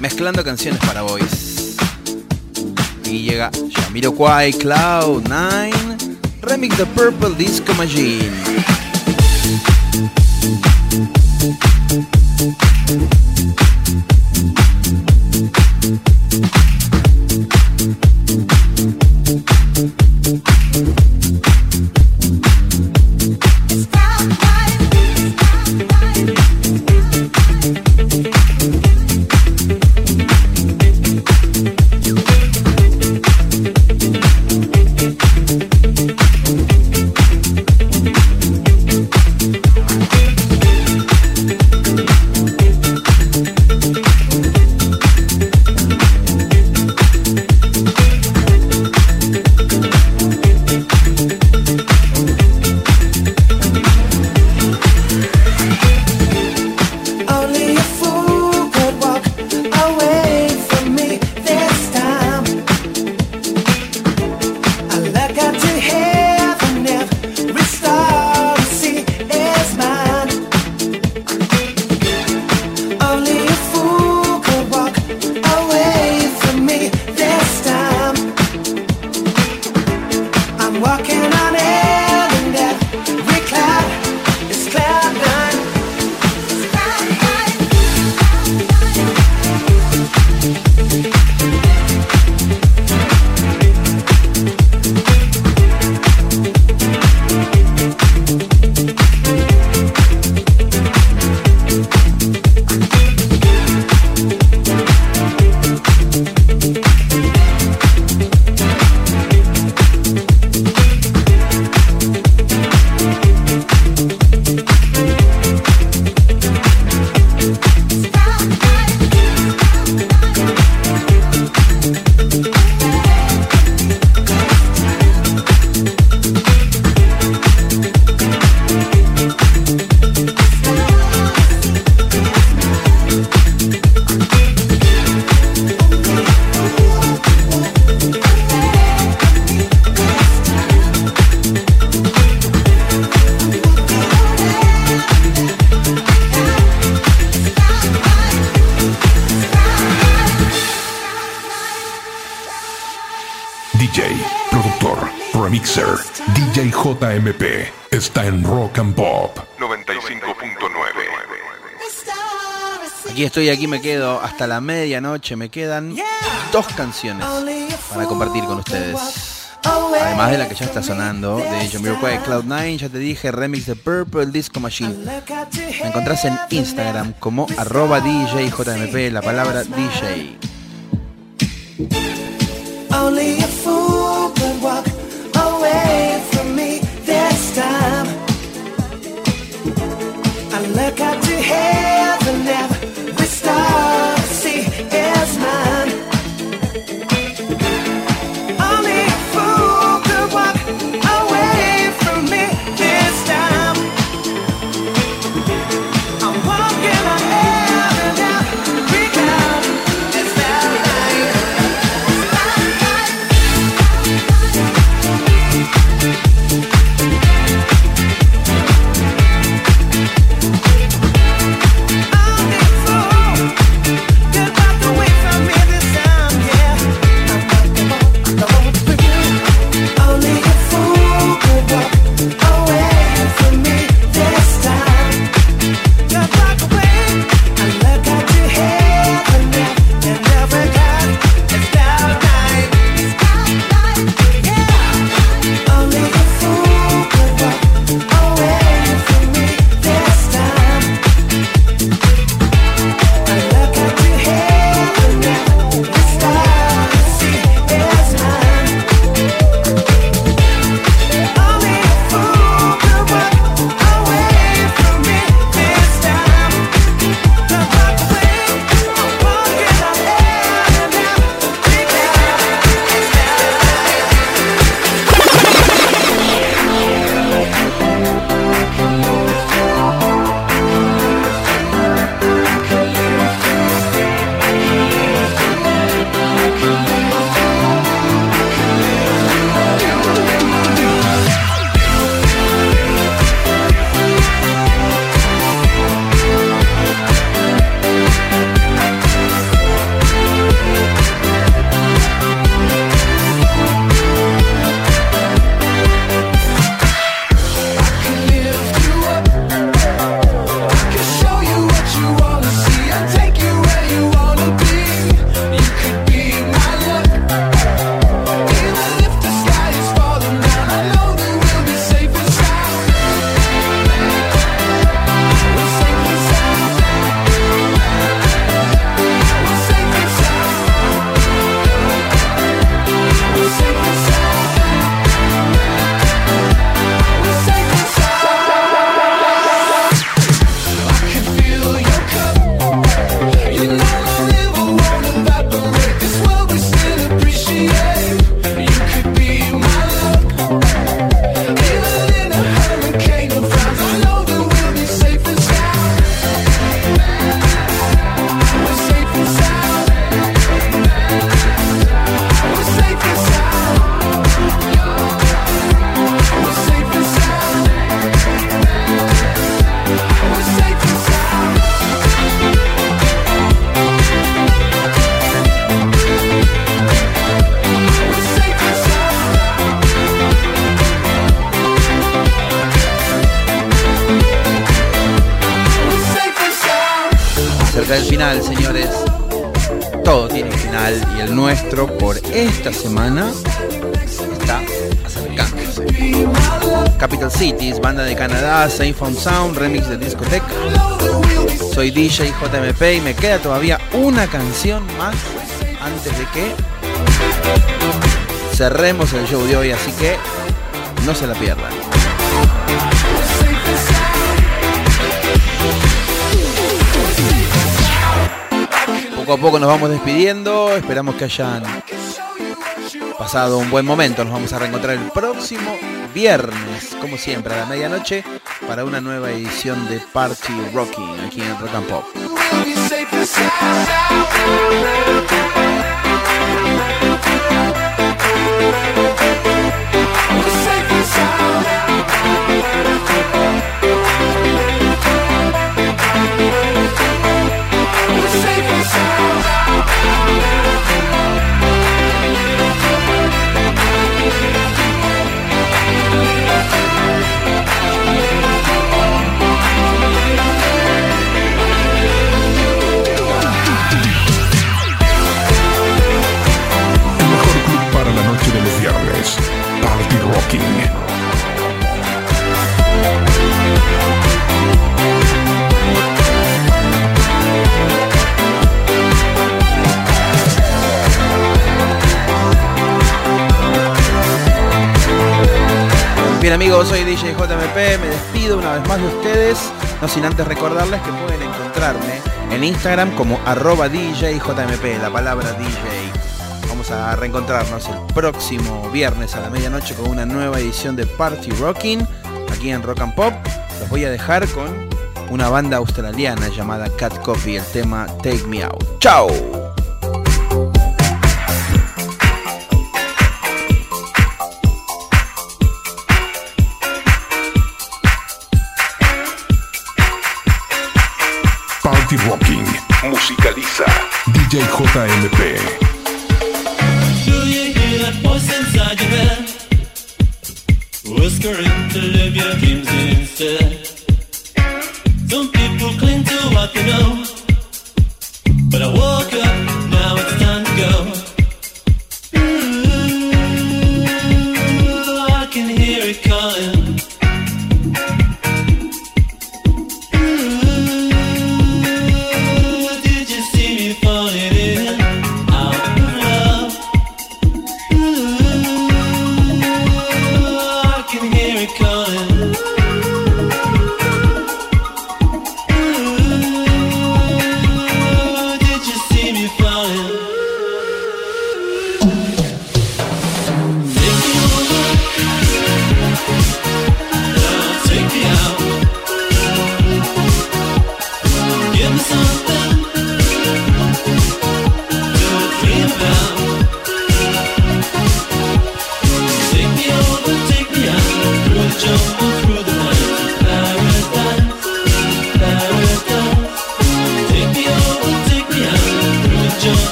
mezclando canciones para boys. Y llega Jamiroquai, Cloud9, Remix The Purple Disco Machine. Estoy aquí, me quedo hasta la medianoche. Me quedan dos canciones para compartir con ustedes. Además de la que ya está sonando, de Jamiroquai Cloud9, ya te dije, remix de Purple Disco Machine. Me encontrás en Instagram como arroba DJJMP, la palabra DJ. Safe Sound, remix de discoteca. Soy DJ JMP y me queda todavía una canción más antes de que cerremos el show de hoy, así que no se la pierdan. Poco a poco nos vamos despidiendo, esperamos que hayan pasado un buen momento. Nos vamos a reencontrar el próximo viernes, como siempre, a la medianoche, para una nueva edición de Party Rocking aquí en Rock and Pop. Bien amigos, soy DJ JMP, me despido una vez más de ustedes, no sin antes recordarles que pueden encontrarme en Instagram como arroba DJJMP, la palabra DJ a reencontrarnos el próximo viernes a la medianoche con una nueva edición de Party Rocking aquí en Rock and Pop. Los voy a dejar con una banda australiana llamada Cat Coffee, el tema Take Me Out. ¡Chao! Party Rocking Musicaliza DJ JMP. since I did to live your dreams instead